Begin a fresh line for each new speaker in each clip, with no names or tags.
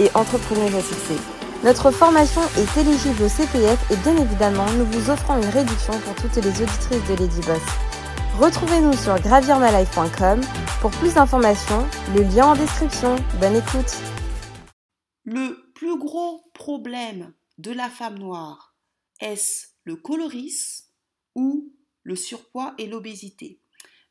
et entrepreneuse à succès. Notre formation est éligible au CPF et bien évidemment, nous vous offrons une réduction pour toutes les auditrices de Lady Boss. Retrouvez-nous sur gravirmalife.com pour plus d'informations, le lien en description. Bonne écoute.
Le plus gros problème de la femme noire, est-ce le coloris ou le surpoids et l'obésité?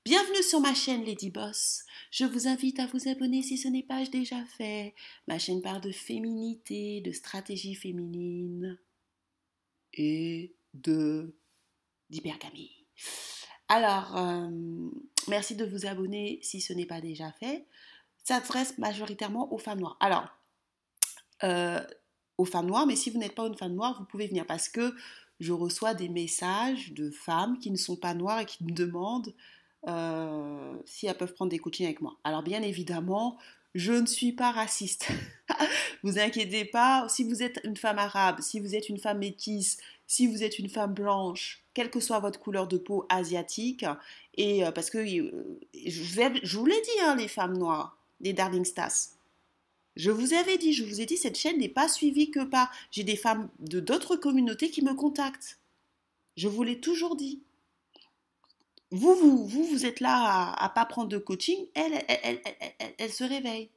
Bienvenue sur ma chaîne Lady Boss. Je vous invite à vous abonner si ce n'est pas déjà fait. Ma chaîne parle de féminité, de stratégie féminine et de d'hypergamie. Alors, euh, merci de vous abonner si ce n'est pas déjà fait. Ça s'adresse majoritairement aux femmes noires. Alors, euh, aux femmes noires, mais si vous n'êtes pas une femme noire, vous pouvez venir parce que je reçois des messages de femmes qui ne sont pas noires et qui me demandent euh, si elles peuvent prendre des coachings avec moi. Alors bien évidemment, je ne suis pas raciste. vous inquiétez pas, si vous êtes une femme arabe, si vous êtes une femme métisse, si vous êtes une femme blanche, quelle que soit votre couleur de peau asiatique, et euh, parce que euh, je, vous l'ai dit, hein, les femmes noires, les Darling Stars. Je vous avais dit, je vous ai dit, cette chaîne n'est pas suivie que par. J'ai des femmes de d'autres communautés qui me contactent. Je vous l'ai toujours dit vous, vous, vous, vous êtes là à, ne pas prendre de coaching, elle, elle, elle, elle, se réveille.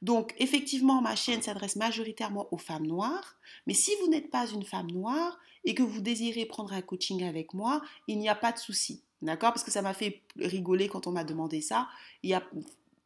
Donc, effectivement, ma chaîne s'adresse majoritairement aux femmes noires, mais si vous n'êtes pas une femme noire et que vous désirez prendre un coaching avec moi, il n'y a pas de souci. D'accord? Parce que ça m'a fait rigoler quand on m'a demandé ça. Il n'y a,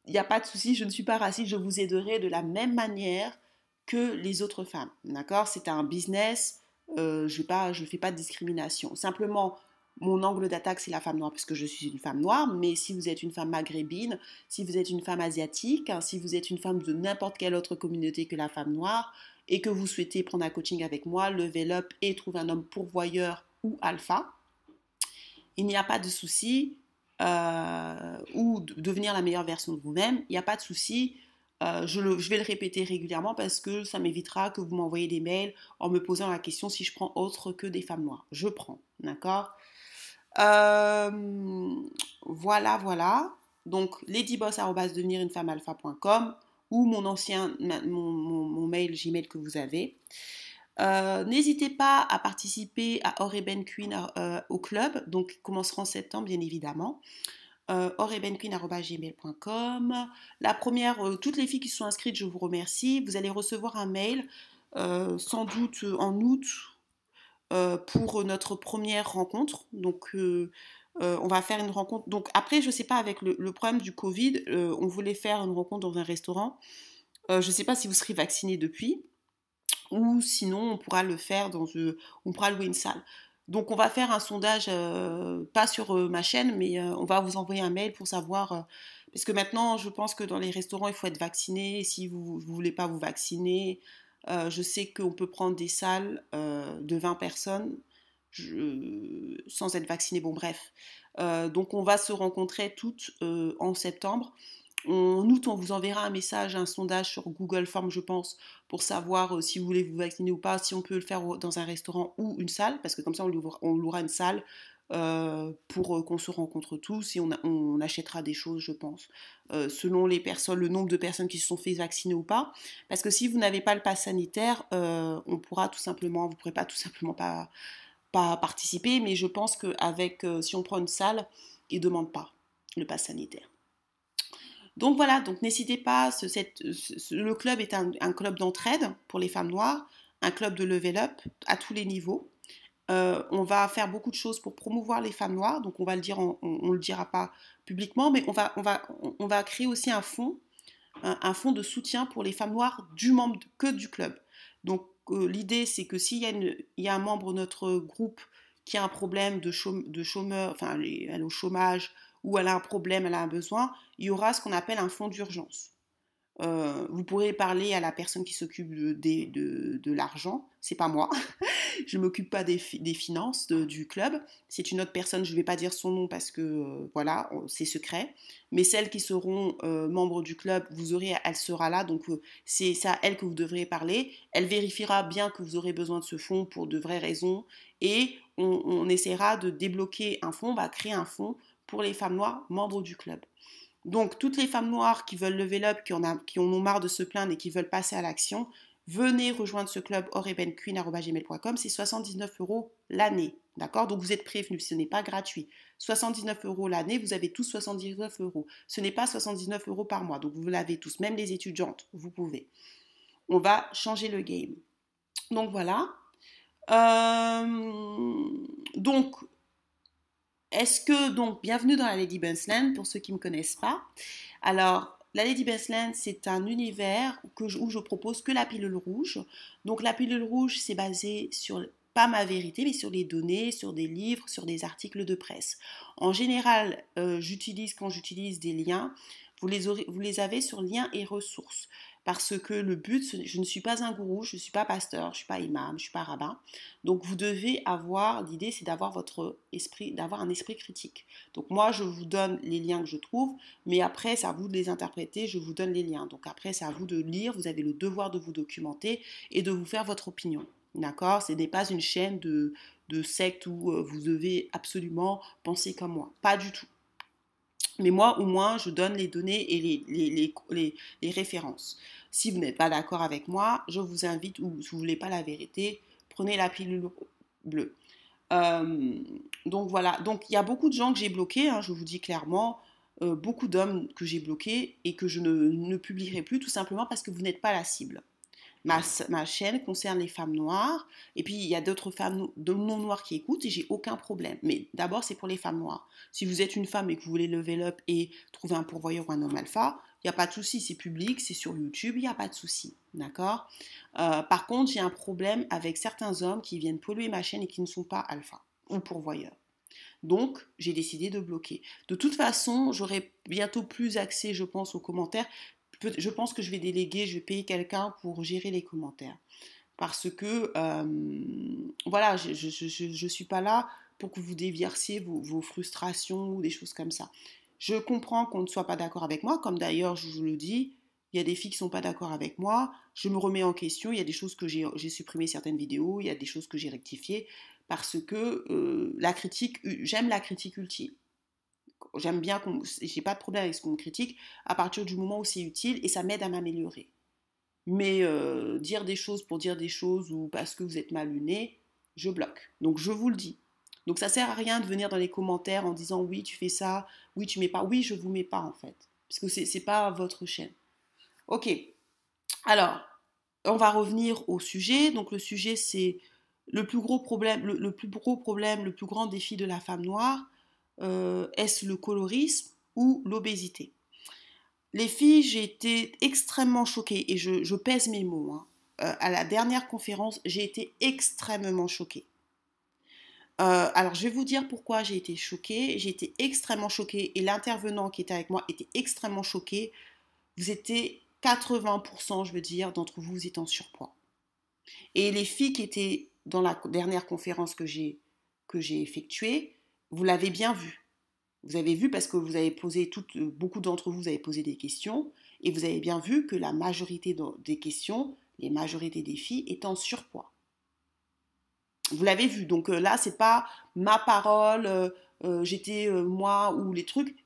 il a pas de souci, je ne suis pas raciste, je vous aiderai de la même manière que les autres femmes. D'accord? C'est un business, euh, je ne fais pas de discrimination. Simplement, mon angle d'attaque, c'est la femme noire, puisque je suis une femme noire, mais si vous êtes une femme maghrébine, si vous êtes une femme asiatique, si vous êtes une femme de n'importe quelle autre communauté que la femme noire, et que vous souhaitez prendre un coaching avec moi, level up et trouver un homme pourvoyeur ou alpha, il n'y a pas de souci, euh, ou devenir la meilleure version de vous-même, il n'y a pas de souci. Euh, je, je, vais le répéter régulièrement parce que ça m'évitera que vous m'envoyez des mails en me posant la question si je prends autre que des femmes noires. Je prends, d'accord? Voilà, voilà. Donc, ladyboss.devenirunefemmealpha.com ou mon ancien, mon, mail Gmail que vous avez. Euh, n'hésitez pas à participer à Oreben Queen euh, au club, donc commencera en septembre bien évidemment. Euh, orebenqueen.gmail.com La première, toutes les filles qui sont inscrites, je vous remercie. Vous allez recevoir un mail, sans doute en août euh, pour notre première rencontre. Donc, euh, euh, on va faire une rencontre. Donc, après, je ne sais pas, avec le, problème du Covid, on voulait faire une rencontre dans un restaurant. je ne sais pas si vous serez vacciné depuis, ou sinon, on pourra le faire dans. on pourra louer une salle. Donc, on va faire un sondage, pas sur ma chaîne, mais on va vous envoyer un mail pour savoir. parce que maintenant, je pense que dans les restaurants, il faut être vacciné. Si vous ne voulez pas vous vacciner, euh, je sais qu'on peut prendre des salles euh, de 20 personnes sans être vacciné. Bon, bref. Euh, donc, on va se rencontrer toutes en septembre. En août, on vous enverra un message, un sondage sur Google Form, je pense, pour savoir si vous voulez vous vacciner ou pas, si on peut le faire dans un restaurant ou une salle, parce que comme ça, on louera une salle euh, pour euh, qu'on se rencontre tous et on, achètera des choses, je pense, euh, selon les personnes, le nombre de personnes qui se sont fait vacciner ou pas. Parce que si vous n'avez pas le pass sanitaire, on pourra tout simplement, vous pourrez pas tout simplement pas, participer. Mais je pense qu'avec, si on prend une salle, ils demandent pas le pass sanitaire. Donc voilà, donc n'hésitez pas, le club est un, un club d'entraide pour les femmes noires, un club de level up à tous les niveaux. Euh, on va faire beaucoup de choses pour promouvoir les femmes noires, donc on va le dire, on ne le dira pas publiquement, mais on va, on on créer aussi un fonds, un, fonds de soutien pour les femmes noires du membre que du club. Donc euh, l'idée c'est que s'il y, y, a un membre de notre groupe qui a un problème de, de chômeur, enfin elle est au chômage, ou elle a un problème, elle a un besoin, il y aura ce qu'on appelle un fonds d'urgence. Euh, vous pourrez parler à la personne qui s'occupe de, de, de, l'argent. C'est pas moi. je m'occupe pas des, finances du club. C'est une autre personne. Je vais pas dire son nom parce que euh, voilà, c'est secret. Mais celles qui seront euh, membres du club, vous aurez, elle sera là. Donc c'est à elle que vous devrez parler. Elle vérifiera bien que vous aurez besoin de ce fonds pour de vraies raisons et on, essaiera de débloquer un fonds. On va créer un fonds pour les femmes noires membres du club. Donc, toutes les femmes noires qui veulent lever up, qui en, ont marre de se plaindre et qui veulent passer à l'action, venez rejoindre ce club orebenqueen.com. C'est 79 euros l'année. D'accord? Donc, vous êtes prévenus, ce n'est pas gratuit. 79 euros l'année, vous avez tous 79 euros. Ce n'est pas 79 euros par mois. Donc, vous l'avez tous, même les étudiantes, vous pouvez. On va changer le game. Donc, voilà. Euh, donc, est-ce que, donc, bienvenue dans la Lady Land pour ceux qui ne me connaissent pas. Alors, la Lady Land, c'est un univers où je propose que la pilule rouge. Donc, la pilule rouge, c'est basé sur, pas ma vérité, mais sur les données, sur des livres, sur des articles de presse. En général, euh, j'utilise, quand j'utilise des liens, vous les avez sur liens et ressources parce que le but, je ne suis pas un gourou, je ne suis pas pasteur, je ne suis pas imam, je ne suis pas rabbin. Donc vous devez avoir, l'idée c'est d'avoir votre esprit, d'avoir un esprit critique. Donc moi je vous donne les liens que je trouve, mais après c'est à vous de les interpréter, je vous donne les liens. Donc après c'est à vous de lire, vous avez le devoir de vous documenter et de vous faire votre opinion. D'accord? Ce n'est pas une chaîne de, secte où euh, vous devez absolument penser comme moi. Pas du tout. Mais moi, au moins, je donne les données et les références. Si vous n'êtes pas d'accord avec moi, je vous invite, ou si vous ne voulez pas la vérité, prenez la pilule bleue. Euh, donc voilà, donc il y a beaucoup de gens que j'ai bloqués, hein, je vous dis clairement, euh, beaucoup d'hommes que j'ai bloqués et que je ne, publierai plus tout simplement parce que vous n'êtes pas la cible. Ma, chaîne concerne les femmes noires, et puis il y a d'autres femmes de non noires qui écoutent, et j'ai aucun problème. Mais d'abord, c'est pour les femmes noires. Si vous êtes une femme et que vous voulez lever up et trouver un pourvoyeur ou un homme alpha, il n'y a pas de souci, c'est public, c'est sur YouTube, il n'y a pas de souci. D'accord? Euh, Par contre, j'ai un problème avec certains hommes qui viennent polluer ma chaîne et qui ne sont pas alpha ou pourvoyeurs. Donc, j'ai décidé de bloquer. De toute façon, j'aurai bientôt plus accès, je pense, aux commentaires je pense que je vais déléguer, je vais payer quelqu'un pour gérer les commentaires. Parce que, euh, voilà, je ne suis pas là pour que vous déversiez vos, frustrations ou des choses comme ça. Je comprends qu'on ne soit pas d'accord avec moi, comme d'ailleurs je vous le dis, il y a des filles qui ne sont pas d'accord avec moi, je me remets en question, il y a des choses que j'ai supprimé certaines vidéos, il y a des choses que j'ai rectifiées, parce que euh, la critique, j'aime la critique utile j'aime bien qu'on, j'ai pas de problème avec ce qu'on me critique à partir du moment où c'est utile et ça m'aide à m'améliorer. Mais euh, dire des choses pour dire des choses ou parce que vous êtes mal luné, je bloque. Donc je vous le dis. Donc ça sert à rien de venir dans les commentaires en disant oui tu fais ça, oui tu mets pas, oui je vous mets pas en fait, parce que c'est, pas votre chaîne. Ok. Alors on va revenir au sujet. Donc le sujet c'est le plus gros problème, le plus gros problème, le plus grand défi de la femme noire euh, est-ce le colorisme ou l'obésité? Les filles, j'ai été extrêmement choquée, et je, pèse mes mots. Hein. Euh, à la dernière conférence, j'ai été extrêmement choquée. Euh, alors, je vais vous dire pourquoi j'ai été choquée. J'ai été extrêmement choquée et l'intervenant qui était avec moi était extrêmement choqué. Vous étiez 80%, je veux dire, d'entre vous, vous êtes en surpoids. Et les filles qui étaient dans la dernière conférence que j'ai effectuée, vous l'avez bien vu. Vous avez vu parce que vous avez posé, toutes, beaucoup d'entre vous, avez posé des questions, et vous avez bien vu que la majorité des questions, les majorités des filles, étaient en surpoids. Vous l'avez vu, donc euh, là, c'est pas ma parole, euh, euh, j'étais moi ou les trucs,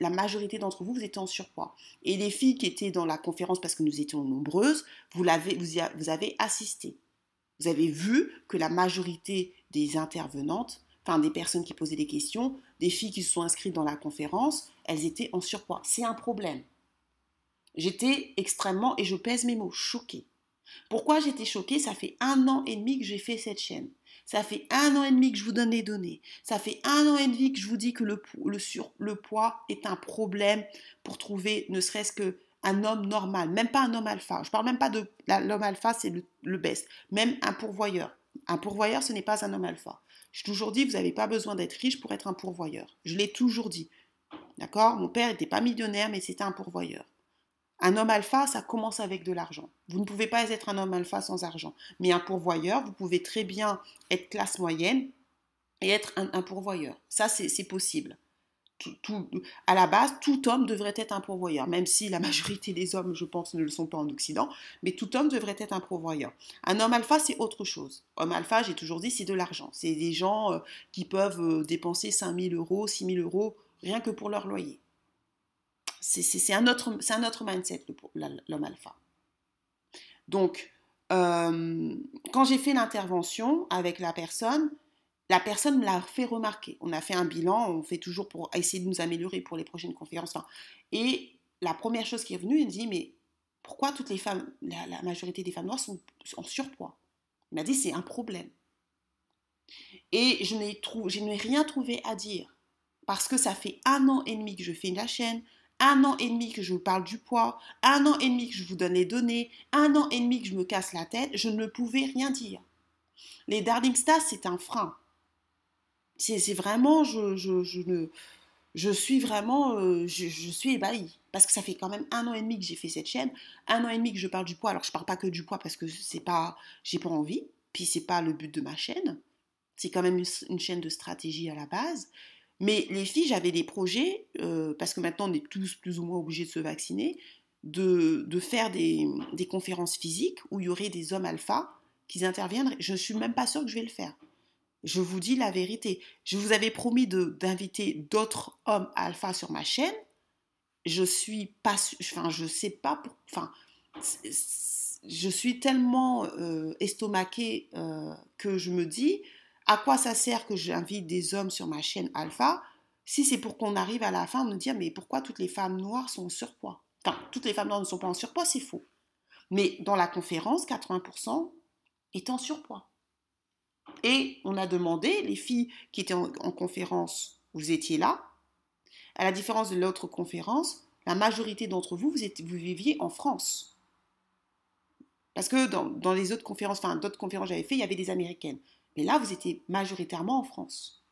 la majorité d'entre vous, vous étiez en surpoids. Et les filles qui étaient dans la conférence, parce que nous étions nombreuses, vous, l'avez, vous avez assisté. Vous avez vu que la majorité des intervenantes enfin des personnes qui posaient des questions, des filles qui se sont inscrites dans la conférence, elles étaient en surpoids. C'est un problème. J'étais extrêmement, et je pèse mes mots, choquée. Pourquoi j'étais choquée? Ça fait un an et demi que j'ai fait cette chaîne. Ça fait un an et demi que je vous donne les données. Ça fait un an et demi que je vous dis que le, le, sur, le poids est un problème pour trouver ne serait-ce que un homme normal, même pas un homme alpha. Je parle même pas de l'homme alpha, c'est le, le best. Même un pourvoyeur. Un pourvoyeur, ce n'est pas un homme alpha. J'ai toujours dit, vous n'avez pas besoin d'être riche pour être un pourvoyeur. Je l'ai toujours dit. D'accord? Mon père n'était pas millionnaire, mais c'était un pourvoyeur. Un homme alpha, ça commence avec de l'argent. Vous ne pouvez pas être un homme alpha sans argent. Mais un pourvoyeur, vous pouvez très bien être classe moyenne et être un, pourvoyeur. Ça, c'est possible. Tout, à la base, tout homme devrait être un pourvoyeur, même si la majorité des hommes, je pense, ne le sont pas en Occident, mais tout homme devrait être un pourvoyeur. Un homme alpha, c'est autre chose. Homme alpha, j'ai toujours dit, c'est de l'argent. C'est des gens euh, qui peuvent euh, dépenser 5 000 euros, 6 000 euros, rien que pour leur loyer. C'est un, autre, un autre mindset, l'homme alpha. Donc, euh, quand j'ai fait l'intervention avec la personne, la personne me l'a fait remarquer. On a fait un bilan, on fait toujours pour essayer de nous améliorer pour les prochaines conférences. et la première chose qui est venue, elle me dit, mais pourquoi toutes les femmes, la, majorité des femmes noires sont en surpoids? Il m'a dit, c'est un problème. Et je n'ai rien trouvé à dire. Parce que ça fait un an et demi que je fais la chaîne, un an et demi que je vous parle du poids, un an et demi que je vous donne les données, un an et demi que je me casse la tête, je ne pouvais rien dire. Les Darling Stars, c'est un frein. C'est vraiment, je, je, ne, je suis vraiment, euh, je, suis ébahie. Parce que ça fait quand même un an et demi que j'ai fait cette chaîne, un an et demi que je parle du poids. Alors je parle pas que du poids parce que c'est pas, j'ai pas envie, puis c'est pas le but de ma chaîne. C'est quand même une, chaîne de stratégie à la base. Mais les filles, j'avais des projets, euh, parce que maintenant on est tous plus ou moins obligés de se vacciner, de, de faire des, des, conférences physiques où il y aurait des hommes alpha qui interviendraient. Je ne suis même pas sûre que je vais le faire. Je vous dis la vérité. Je vous avais promis d'inviter d'autres hommes alpha sur ma chaîne. Je suis pas, enfin, je sais pas, enfin, je suis tellement euh, estomaquée euh, que je me dis, à quoi ça sert que j'invite des hommes sur ma chaîne alpha si c'est pour qu'on arrive à la fin à me dire, mais pourquoi toutes les femmes noires sont en surpoids? Enfin, toutes les femmes noires ne sont pas en surpoids, c'est faux. Mais dans la conférence, 80% est en surpoids. Et on a demandé, les filles qui étaient en, conférence, vous étiez là. À la différence de l'autre conférence, la majorité d'entre vous, vous, vous, viviez en France. Parce que dans, les autres conférences, enfin d'autres conférences que j'avais fait, il y avait des américaines. Mais là, vous étiez majoritairement en France.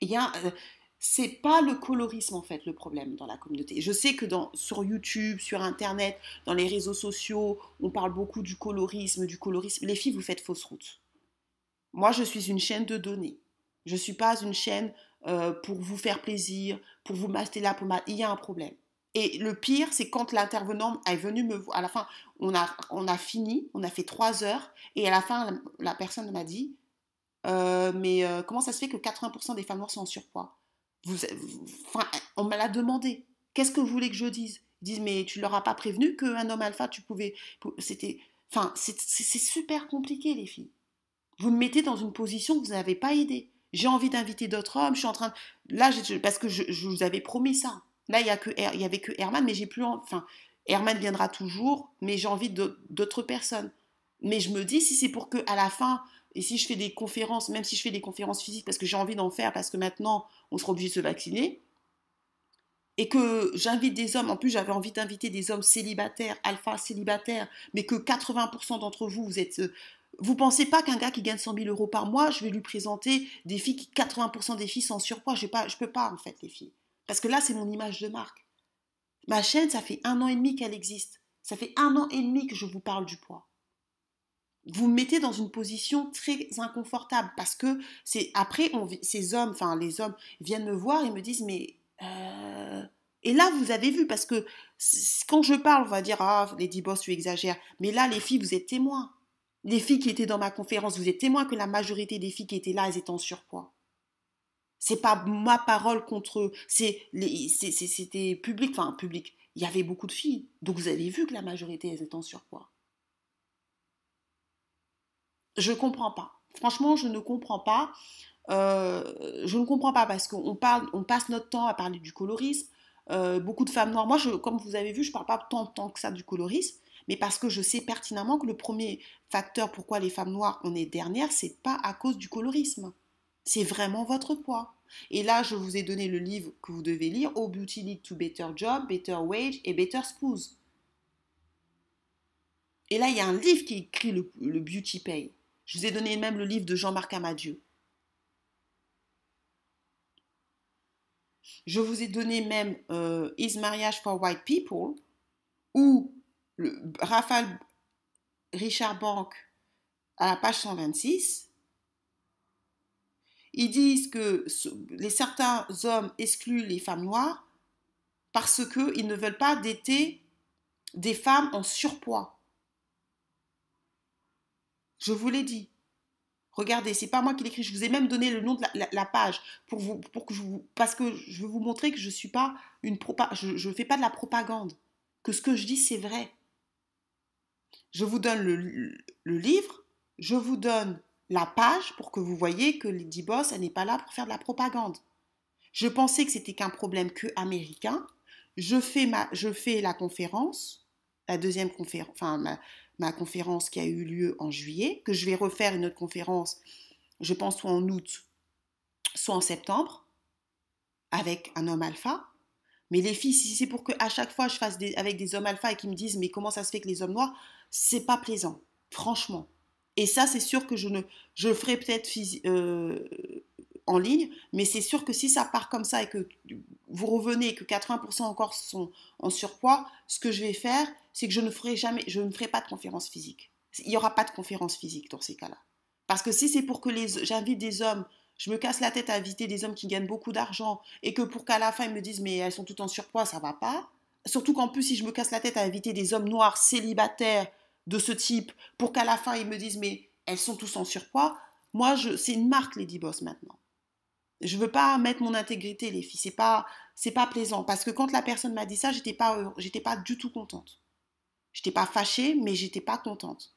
Il y a, euh, c'est pas le colorisme en fait le problème dans la communauté. Je sais que dans, sur YouTube, sur Internet, dans les réseaux sociaux, on parle beaucoup du colorisme, du colorisme. Les filles, vous faites fausse route. Moi, je suis une chaîne de données. Je ne suis pas une chaîne euh, pour vous faire plaisir, pour vous master la pommade. Il y a un problème. Et le pire, c'est quand l'intervenant est venu me voir. À la fin, on a, on a fini, on a fait trois heures, et à la fin, la, personne m'a dit euh, Mais euh, comment ça se fait que 80% des femmes noires sont en surpoids? On me l'a demandé. Qu'est-ce que vous voulez que je dise? Ils disent, mais tu leur as pas prévenu qu'un homme alpha, tu pouvais. C'était. Enfin, c'est super compliqué, les filles. Vous me mettez dans une position que vous n'avez pas aidé. J'ai envie d'inviter d'autres hommes, je suis en train de. Là, parce que je, vous avais promis ça. Là, il y, a que, il y avait que Herman, mais j'ai plus. Enfin, Herman viendra toujours, mais j'ai envie d'autres personnes. Mais je me dis, si c'est pour que à la fin, et si je fais des conférences, même si je fais des conférences physiques parce que j'ai envie d'en faire, parce que maintenant on sera obligé de se vacciner, et que j'invite des hommes, en plus j'avais envie d'inviter des hommes célibataires, alpha célibataires, mais que 80% d'entre vous, vous êtes... Euh, vous pensez pas qu'un gars qui gagne 100 000 euros par mois, je vais lui présenter des filles qui, 80% des filles sont surpoids. Je ne peux pas, en fait, les filles. Parce que là, c'est mon image de marque. Ma chaîne, ça fait un an et demi qu'elle existe. Ça fait un an et demi que je vous parle du poids vous me mettez dans une position très inconfortable parce que c'est après ces hommes, enfin les hommes viennent me voir et me disent mais euh, et là vous avez vu parce que quand je parle on va dire ah Lady Boss tu exagères mais là les filles vous êtes témoins les filles qui étaient dans ma conférence vous êtes témoins que la majorité des filles qui étaient là elles étaient en surpoids c'est pas ma parole contre eux c'était public enfin public il y avait beaucoup de filles donc vous avez vu que la majorité elles étaient en surpoids je ne comprends pas. Franchement, je ne comprends pas. Euh, je ne comprends pas parce qu'on parle, on passe notre temps à parler du colorisme. Euh, beaucoup de femmes noires. Moi, comme vous avez vu, je ne parle pas tant, tant que ça du colorisme, mais parce que je sais pertinemment que le premier facteur pourquoi les femmes noires on est dernières, c'est pas à cause du colorisme. C'est vraiment votre poids. Et là, je vous ai donné le livre que vous devez lire, Oh Beauty Lead to Better Job, Better Wage et Better Spouse. Et là, il y a un livre qui écrit le, Beauty Pay. Je vous ai donné même le livre de Jean-Marc Amadieu. Je vous ai donné même euh, Is Marriage for White People, ou Raphaël Richard Bank à la page 126. Ils disent que les, certains hommes excluent les femmes noires parce qu'ils ne veulent pas dater des femmes en surpoids. Je vous l'ai dit. Regardez, c'est pas moi qui l'écris. Je vous ai même donné le nom de la, page pour vous, pour que vous, parce que je veux vous montrer que je suis pas une je ne fais pas de la propagande, que ce que je dis c'est vrai. Je vous donne le, livre, je vous donne la page pour que vous voyez que Lady Boss, elle n'est pas là pour faire de la propagande. Je pensais que c'était qu'un problème que américain. Je fais, ma, je fais la conférence, la deuxième conférence, enfin ma conférence qui a eu lieu en juillet, que je vais refaire une autre conférence, je pense soit en août, soit en septembre, avec un homme alpha. Mais les filles, si c'est pour que à chaque fois je fasse des, avec des hommes alpha et qu'ils me disent mais comment ça se fait que les hommes noirs, c'est pas plaisant, franchement. Et ça, c'est sûr que je ne, je le ferai peut-être euh, en ligne, mais c'est sûr que si ça part comme ça et que vous revenez et que 80% encore sont en surpoids, ce que je vais faire, c'est que je ne ferai jamais, je ne ferai pas de conférence physique. Il n'y aura pas de conférence physique dans ces cas-là. Parce que si c'est pour que j'invite des hommes, je me casse la tête à inviter des hommes qui gagnent beaucoup d'argent et que pour qu'à la fin ils me disent mais elles sont toutes en surpoids, ça va pas. Surtout qu'en plus si je me casse la tête à inviter des hommes noirs célibataires de ce type pour qu'à la fin ils me disent mais elles sont tous en surpoids, moi je, c'est une marque Lady Boss maintenant. Je veux pas mettre mon intégrité les filles, c'est pas c'est pas plaisant parce que quand la personne m'a dit ça, j'étais pas j'étais pas du tout contente. J'étais pas fâchée, mais j'étais pas contente.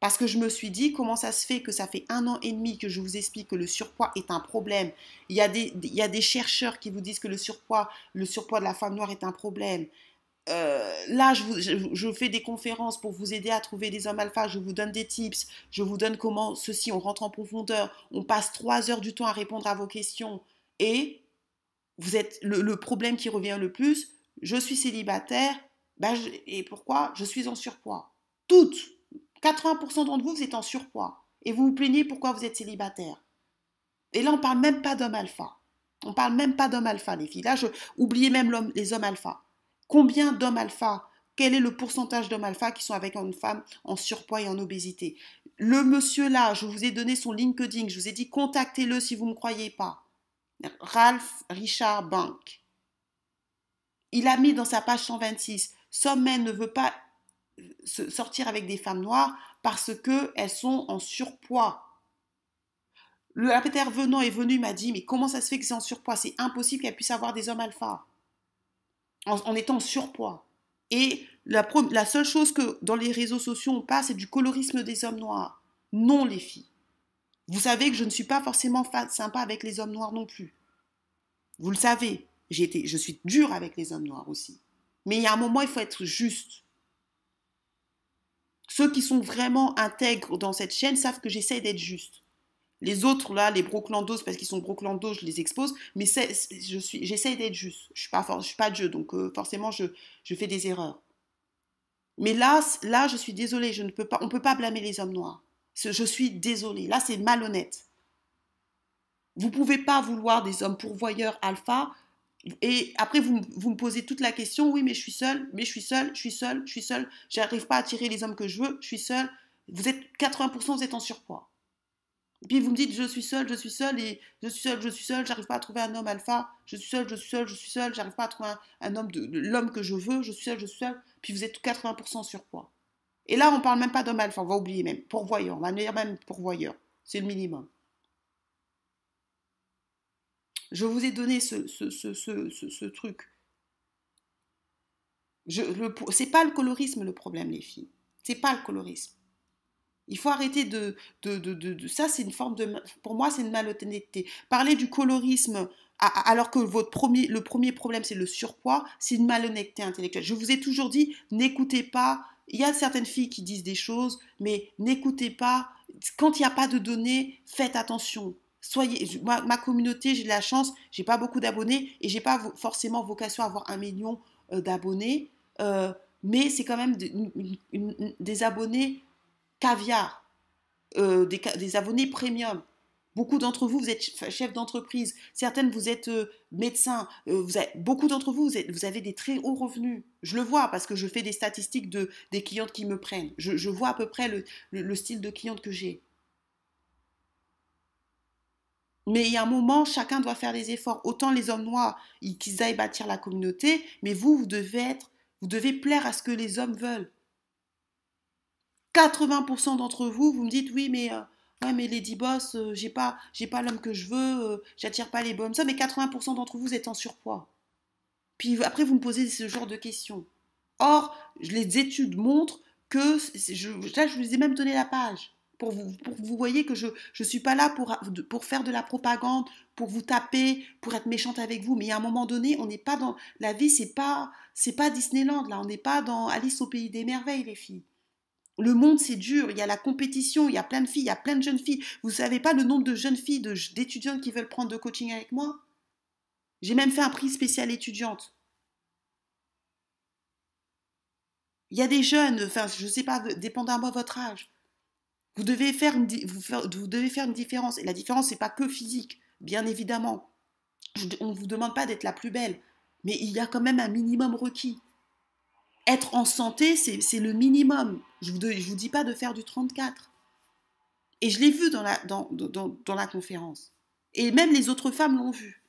Parce que je me suis dit, comment ça se fait que ça fait un an et demi que je vous explique que le surpoids est un problème? Il y a des, il y a des chercheurs qui vous disent que le surpoids, le surpoids de la femme noire est un problème. Euh, là, je, fais des conférences pour vous aider à trouver des hommes alpha. Je vous donne des tips. Je vous donne comment ceci, on rentre en profondeur. On passe trois heures du temps à répondre à vos questions. Et vous êtes le, problème qui revient le plus. Je suis célibataire. Ben, et pourquoi? Je suis en surpoids. Toutes, 80% d'entre vous, vous êtes en surpoids. Et vous vous plaignez pourquoi vous êtes célibataire. Et là, on ne parle même pas d'hommes alpha. On ne parle même pas d'hommes alpha, les filles. Là, oubliez même les hommes alpha. Combien d'hommes alpha? Quel est le pourcentage d'hommes alpha qui sont avec une femme en surpoids et en obésité? Le monsieur là, je vous ai donné son LinkedIn, je vous ai dit contactez-le si vous ne me croyez pas. Ralph Richard Bank. Il a mis dans sa page 126 Sommet ne veut pas sortir avec des femmes noires parce qu'elles sont en surpoids. Le intervenant est venu, m'a dit, mais comment ça se fait que c'est en surpoids? C'est impossible qu'elle puisse avoir des hommes alpha en, étant en surpoids. Et la, la, seule chose que dans les réseaux sociaux on passe, c'est du colorisme des hommes noirs. Non, les filles. Vous savez que je ne suis pas forcément sympa avec les hommes noirs non plus. Vous le savez. Été, je suis dure avec les hommes noirs aussi. Mais il y a un moment, il faut être juste. Ceux qui sont vraiment intègres dans cette chaîne savent que j'essaie d'être juste. Les autres, là, les broclandos, parce qu'ils sont broclandos, je les expose, mais je suis, j'essaie d'être juste. Je ne suis, pas Dieu, donc euh, forcément, je, je, fais des erreurs. Mais là, là, je suis désolée, je ne peux pas, on ne peut pas blâmer les hommes noirs. Je suis désolée. Là, c'est malhonnête. Vous ne pouvez pas vouloir des hommes pourvoyeurs alpha et après, vous, vous, me posez toute la question, oui, mais je suis seule, mais je suis seule, je suis seule, je suis seule, j'arrive pas à attirer les hommes que je veux, je suis seule. Vous êtes 80%, vous êtes en surpoids. Et puis vous me dites, je suis seule, je suis seule, et je suis seule, je suis seule, j'arrive pas à trouver un homme alpha, je suis seule, je suis seule, je suis seule, j'arrive pas à trouver un, homme de, l'homme que je veux, je suis seule, je suis seule, puis vous êtes 80% en surpoids. Et là, on parle même pas d'homme alpha, on va oublier même, pourvoyeur, on va dire même pourvoyeur, c'est le minimum. Je vous ai donné ce, ce, truc. Ce n'est pas le colorisme le problème, les filles. C'est pas le colorisme. Il faut arrêter de... de, de, ça, c'est une forme de... Pour moi, c'est une malhonnêteté. Parler du colorisme alors que votre premier, le premier problème, c'est le surpoids, c'est une malhonnêteté intellectuelle. Je vous ai toujours dit, n'écoutez pas. Il y a certaines filles qui disent des choses, mais n'écoutez pas. Quand il n'y a pas de données, faites attention soyez, ma, communauté, j'ai de la chance, j'ai pas beaucoup d'abonnés et j'ai pas forcément vocation à avoir un million euh, d'abonnés, euh, mais c'est quand même des abonnés caviar, euh, des, abonnés premium. Beaucoup d'entre vous, vous êtes chef d'entreprise. Certaines, vous êtes euh, médecin. Euh, vous beaucoup d'entre vous, vous, avez des très hauts revenus. Je le vois parce que je fais des statistiques de, des clientes qui me prennent. Je, vois à peu près le, style de cliente que j'ai. Mais il y a un moment, chacun doit faire des efforts. Autant les hommes noirs, qu'ils aillent bâtir la communauté, mais vous, vous devez être, vous devez plaire à ce que les hommes veulent. 80% d'entre vous, vous me dites oui, mais euh, Ouais, mais Lady Boss, euh, j'ai pas, pas l'homme que je veux, euh, j'attire pas les bonnes ça, mais 80% d'entre vous êtes en surpoids. Puis après, vous me posez ce genre de questions. Or, les études montrent que, là, je vous ai même donné la page, pour vous, pour vous voyez que je ne suis pas là pour, pour faire de la propagande, pour vous taper, pour être méchante avec vous, mais à un moment donné, on n'est pas dans, la vie, c'est pas, c'est pas Disneyland, là, on n'est pas dans Alice au pays des merveilles, les filles. Le monde, c'est dur. Il y a la compétition, il y a plein de filles, il y a plein de jeunes filles. Vous savez pas le nombre de jeunes filles, d'étudiantes qui veulent prendre de coaching avec moi? J'ai même fait un prix spécial étudiante. Il y a des jeunes, enfin, je ne sais pas, dépendamment de votre âge. Vous devez faire une, vous, devez faire une différence. Et la différence, n'est pas que physique, bien évidemment. on ne vous demande pas d'être la plus belle. Mais il y a quand même un minimum requis être en santé, c'est le minimum. Je ne vous, dis pas de faire du 34. Et je l'ai vu dans la, conférence. Et même les autres femmes l'ont vu.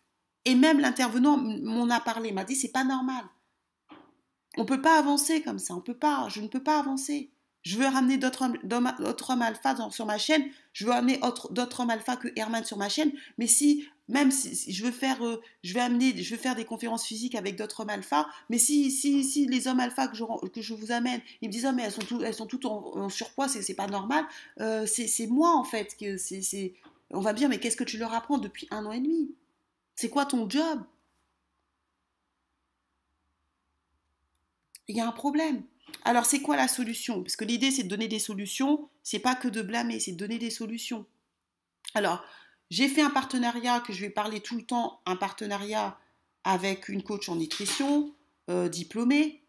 Et même l'intervenant m'en a parlé, m'a dit c'est pas normal. On ne peut pas avancer comme ça, on peut pas, je ne peux pas avancer. Je veux ramener d'autres hommes, alpha sur ma chaîne. Je veux amener d'autres hommes alpha que Herman sur ma chaîne. Mais si, même si, je veux faire, euh, je vais amener, je veux faire des conférences physiques avec d'autres hommes alpha. Mais si, si, si les hommes alpha que je, que je vous amène, ils me disent, oh, mais elles sont, tout, elles sont toutes en, surpoids, c'est pas normal. Euh, c'est moi, en fait. que c'est On va me dire, mais qu'est-ce que tu leur apprends depuis un an et demi? C'est quoi ton job? Il y a un problème. Alors, c'est quoi la solution? Parce que l'idée, c'est de donner des solutions. C'est pas que de blâmer, c'est de donner des solutions. Alors, j'ai fait un partenariat que je vais parler tout le temps, un partenariat avec une coach en nutrition euh, diplômée.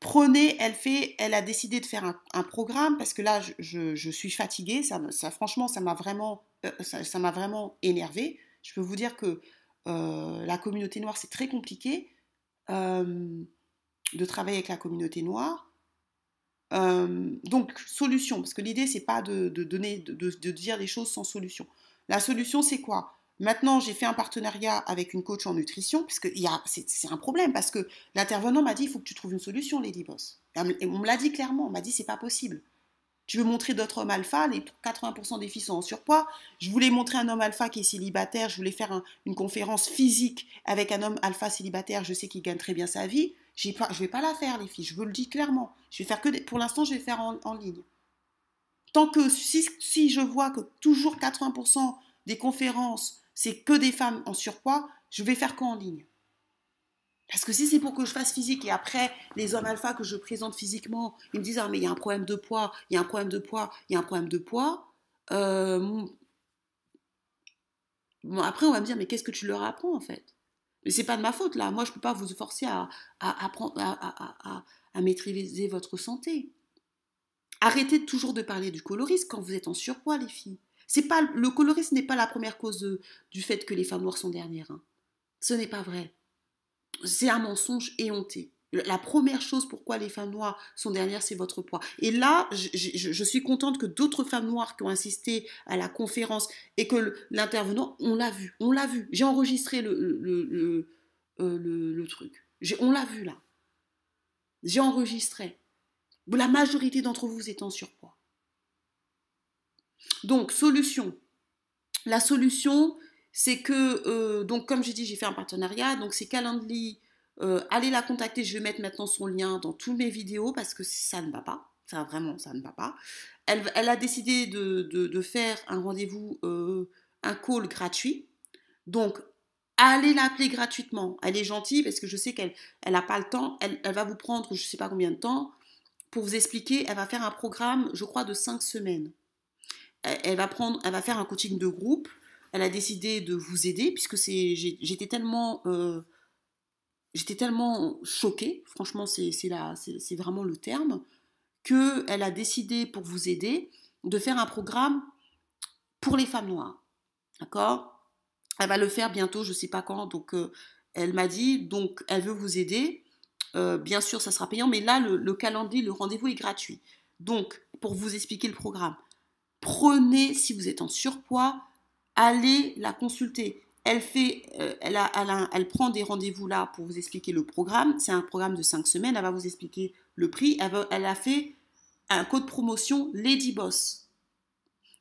Prenez, elle elle a décidé de faire un, programme parce que là, je, suis fatiguée. Ça, franchement, ça m'a vraiment, euh, ça m'a vraiment énervé. Je peux vous dire que euh, la communauté noire, c'est très compliqué de travailler avec la communauté noire. Donc, solution, parce que l'idée, c'est pas de, donner, de, dire les choses sans solution. La solution, c'est quoi? Maintenant, j'ai fait un partenariat avec une coach en nutrition, puisque c'est un problème, parce que l'intervenant m'a dit, il faut que tu trouves une solution, Lady Boss. On me l'a dit clairement, on m'a dit, c'est pas possible. Tu veux montrer d'autres hommes alpha, les 80% des filles sont en surpoids. Je voulais montrer un homme alpha qui est célibataire, je voulais faire une conférence physique avec un homme alpha célibataire, je sais qu'il gagne très bien sa vie. Je ne vais pas la faire, les filles, je vous le dis clairement. Je vais faire que pour l'instant, je vais faire en, ligne. Tant que si, je vois que toujours 80% des conférences, c'est que des femmes en surpoids, je vais faire qu'en ligne? Parce que si c'est pour que je fasse physique et après, les hommes alpha que je présente physiquement, ils me disent Ah, mais il y a un problème de poids, il y a un problème de poids, il y a un problème de poids. Euh, après, on va me dire Mais qu'est-ce que tu leur apprends en fait? Mais c'est pas de ma faute là. Moi, je ne peux pas vous forcer à, à, maîtriser votre santé. Arrêtez toujours de parler du colorisme quand vous êtes en surpoids, les filles. C'est pas le colorisme n'est pas la première cause du fait que les femmes noires sont dernières. Hein. Ce n'est pas vrai c'est un mensonge éhonté. La première chose pourquoi les femmes noires sont dernières, c'est votre poids. Et là, je, suis contente que d'autres femmes noires qui ont assisté à la conférence et que l'intervenant, on l'a vu, on l'a vu. J'ai enregistré le, euh, truc. On l'a vu là. J'ai enregistré. La majorité d'entre vous êtes en surpoids. Donc, solution. La solution, c'est que, euh, donc comme j'ai dit, j'ai fait un partenariat, donc c'est Calendly, euh, allez la contacter, je vais mettre maintenant son lien dans toutes mes vidéos parce que ça ne va pas, ça vraiment, ça ne va pas. Elle, a décidé de, faire un rendez-vous, euh, un call gratuit, donc allez l'appeler gratuitement, elle est gentille parce que je sais qu'elle n'a pas le temps, elle, va vous prendre je ne sais pas combien de temps pour vous expliquer, elle va faire un programme, je crois, de 5 semaines. Elle, va prendre, elle va faire un coaching de groupe, elle a décidé de vous aider, puisque j'étais tellement, euh, j'étais tellement choquée, franchement c'est, vraiment le terme, qu'elle a décidé pour vous aider de faire un programme pour les femmes noires. D'accord? Elle va le faire bientôt, je ne sais pas quand. Donc, euh, elle m'a dit, donc, elle veut vous aider. Euh, bien sûr, ça sera payant, mais là, le, calendrier, le rendez-vous est gratuit. Donc, pour vous expliquer le programme, prenez, si vous êtes en surpoids, allez la consulter. Elle, fait, euh, elle, a, elle, prend des rendez-vous là pour vous expliquer le programme. C'est un programme de 5 semaines. Elle va vous expliquer le prix. Elle, elle a fait un code promotion Lady Boss.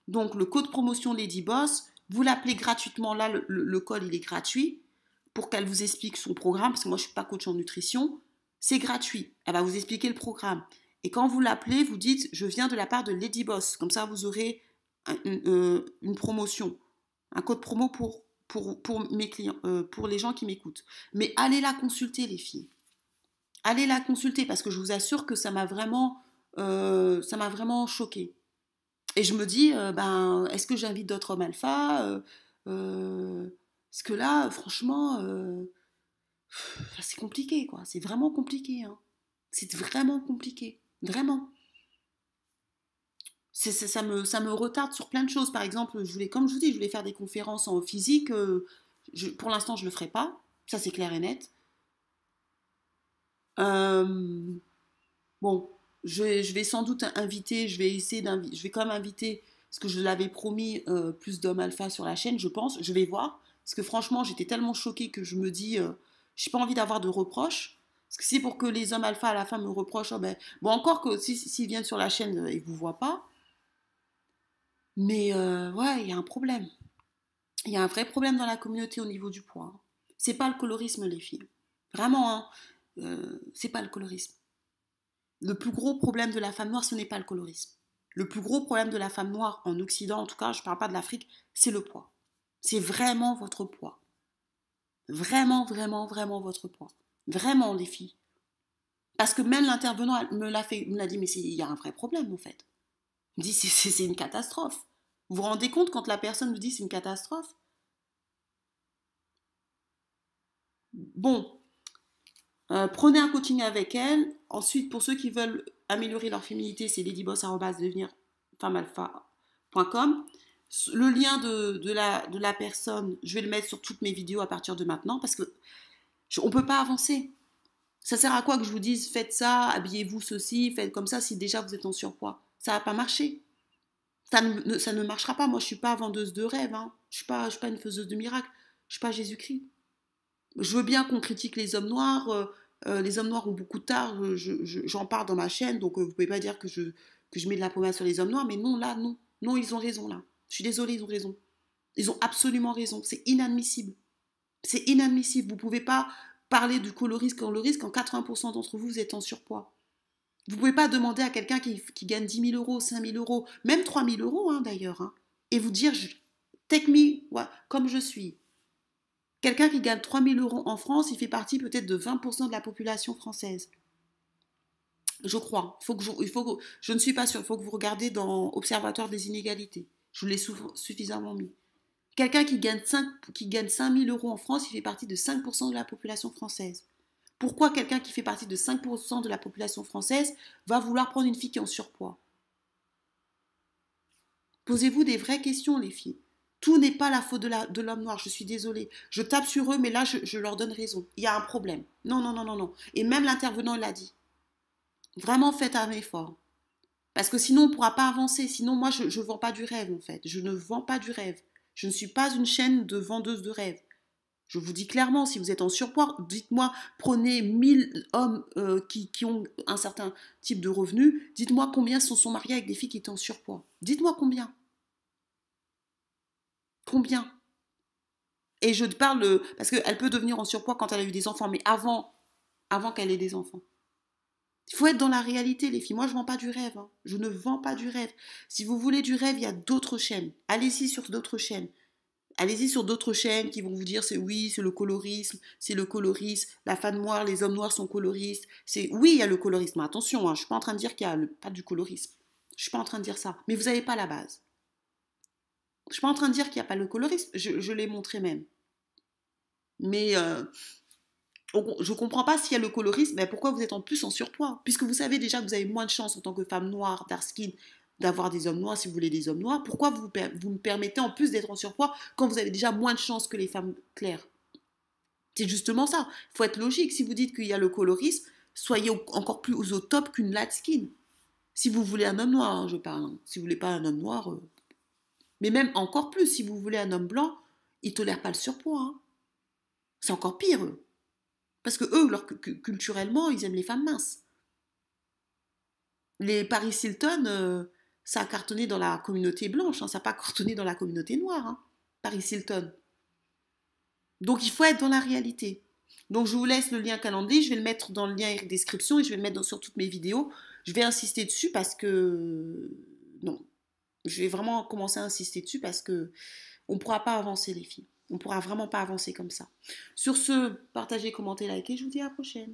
Donc, le code promotion Lady Boss, vous l'appelez gratuitement. Là, le, le, code, il est gratuit pour qu'elle vous explique son programme. Parce que moi, je ne suis pas coach en nutrition. C'est gratuit. Elle va vous expliquer le programme. Et quand vous l'appelez, vous dites Je viens de la part de Lady Boss. Comme ça, vous aurez euh, une, promotion, un code promo pour, pour, pour mes clients, euh, pour les gens qui m'écoutent. Mais allez la consulter, les filles. Allez la consulter parce que je vous assure que ça m'a vraiment, euh, vraiment choqué. Et je me dis, ben, est-ce que j'invite d'autres hommes alpha Parce que là, franchement, c'est compliqué, quoi. C'est vraiment compliqué. Hein. C'est vraiment compliqué. Vraiment. Ça, me, ça me retarde sur plein de choses. Par exemple, je voulais, comme je vous dis, je voulais faire des conférences en physique. Euh, pour l'instant, je ne le ferai pas. Ça, c'est clair et net. Euh, bon, je je vais, sans doute inviter, je vais essayer d'inviter, je vais quand même inviter, parce que je l'avais promis, euh, plus d'hommes alpha sur la chaîne, je pense. Je vais voir. Parce que franchement, j'étais tellement choquée que je me dis, je n'ai pas envie d'avoir de reproches. Parce que c'est pour que les hommes alpha à la fin me reprochent, oh ben, bon, encore que s'ils viennent sur la chaîne, ils ne vous voient pas. Mais euh, ouais, il y a un problème. Il y a un vrai problème dans la communauté au niveau du poids. C'est pas le colorisme, les filles. Vraiment, hein, euh, c'est pas le colorisme. Le plus gros problème de la femme noire, ce n'est pas le colorisme. Le plus gros problème de la femme noire en Occident, en tout cas, je ne parle pas de l'Afrique, c'est le poids. C'est vraiment votre poids. Vraiment, vraiment, vraiment votre poids. Vraiment, les filles. Parce que même l'intervenant me l'a fait, me l'a dit, mais il y a un vrai problème en fait. Dit, c'est une catastrophe. Vous vous rendez compte quand la personne vous dit c'est une catastrophe? Bon, euh, prenez un coaching avec elle. Ensuite, pour ceux qui veulent améliorer leur féminité, c'est ladyboss.devenir.com. Le lien de, la, de la personne, je vais le mettre sur toutes mes vidéos à partir de maintenant parce que on ne peut pas avancer. Ça sert à quoi que je vous dise faites ça, habillez-vous ceci, faites comme ça si déjà vous êtes en surpoids? Ça va pas marcher. Ça ne, ça ne marchera pas. Moi, je ne suis pas vendeuse de rêves. Hein. Je ne suis, pas, suis pas une faiseuse de miracles. Je ne suis pas Jésus-Christ. Je veux bien qu'on critique les hommes noirs. Euh, euh, les hommes noirs ont beaucoup tard. J'en parle dans ma chaîne, donc euh, vous ne pouvez pas dire que je, que je mets de la pommade sur les hommes noirs. Mais non, là, non. Non, ils ont raison, là. Je suis désolée, ils ont raison. Ils ont absolument raison. C'est inadmissible. C'est inadmissible. Vous ne pouvez pas parler du colorisme risque, quand 80% d'entre vous, vous êtes en surpoids. Vous ne pouvez pas demander à quelqu'un qui, gagne 10 000 euros, 5 000 euros, même 3 000 euros hein, d'ailleurs, hein, et vous dire take me comme je suis. Quelqu'un qui gagne 3 000 euros en France, il fait partie peut-être de 20% de la population française. Je crois. Je, il faut que, ne suis pas sûre. Il faut que vous regardez dans Observatoire des inégalités. Je vous l'ai suffisamment mis. Quelqu'un qui gagne 5, qui gagne 5 000 euros en France, il fait partie de 5% de la population française. Pourquoi quelqu'un qui fait partie de 5% de la population française va vouloir prendre une fille qui est en surpoids? Posez-vous des vraies questions, les filles. Tout n'est pas la faute de l'homme noir, je suis désolée. Je tape sur eux, mais là, je, leur donne raison. Il y a un problème. Non, non, non, non, non. Et même l'intervenant l'a dit. Vraiment, faites un effort. Parce que sinon, on ne pourra pas avancer. Sinon, moi, je ne vends pas du rêve, en fait. Je ne vends pas du rêve. Je ne suis pas une chaîne de vendeuses de rêves. Je vous dis clairement, si vous êtes en surpoids, dites-moi, prenez 1000 hommes euh, qui, ont un certain type de revenus, dites-moi combien sont, sont mariés avec des filles qui étaient en surpoids. Dites-moi combien. Combien Et je parle, parce qu'elle peut devenir en surpoids quand elle a eu des enfants, mais avant, avant qu'elle ait des enfants. Il faut être dans la réalité, les filles. Moi, je ne vends pas du rêve. Hein. Je ne vends pas du rêve. Si vous voulez du rêve, il y a d'autres chaînes. Allez-y sur d'autres chaînes. Allez-y sur d'autres chaînes qui vont vous dire c'est oui, c'est le colorisme, c'est le colorisme, la femme noire, les hommes noirs sont coloristes. C'est oui, il y a le colorisme. Attention, hein, je ne suis pas en train de dire qu'il n'y a pas du colorisme. Je ne suis pas en train de dire ça. Mais vous n'avez pas la base. Je ne suis pas en train de dire qu'il n'y a pas le colorisme. Je, l'ai montré même. Mais euh, je ne comprends pas s'il y a le colorisme, mais pourquoi vous êtes en plus en surpoids? Puisque vous savez déjà que vous avez moins de chance en tant que femme noire, dark skin, d'avoir des hommes noirs si vous voulez des hommes noirs. Pourquoi vous, me permettez en plus d'être en surpoids quand vous avez déjà moins de chances que les femmes claires? C'est justement ça. Il faut être logique. Si vous dites qu'il y a le colorisme, soyez encore plus au top qu'une light skin. Si vous voulez un homme noir, hein, je parle. Hein. Si vous voulez pas un homme noir, euh, mais même encore plus, si vous voulez un homme blanc, ils tolèrent pas le surpoids. Hein. C'est encore pire. Eux. Parce que eux, culturellement, ils aiment les femmes minces. Les Paris Hilton, euh, ça a cartonné dans la communauté blanche, ça n'a pas cartonné dans la communauté noire. Paris Hilton. Donc il faut être dans la réalité. Donc je vous laisse le lien calendrier, je vais le mettre dans le lien description et je vais le mettre sur toutes mes vidéos. Je vais insister dessus parce que non, je vais vraiment commencer à insister dessus parce que on ne pourra pas avancer les filles. On ne pourra vraiment pas avancer comme ça. Sur ce, partagez, commentez, likez. Je vous dis à la prochaine.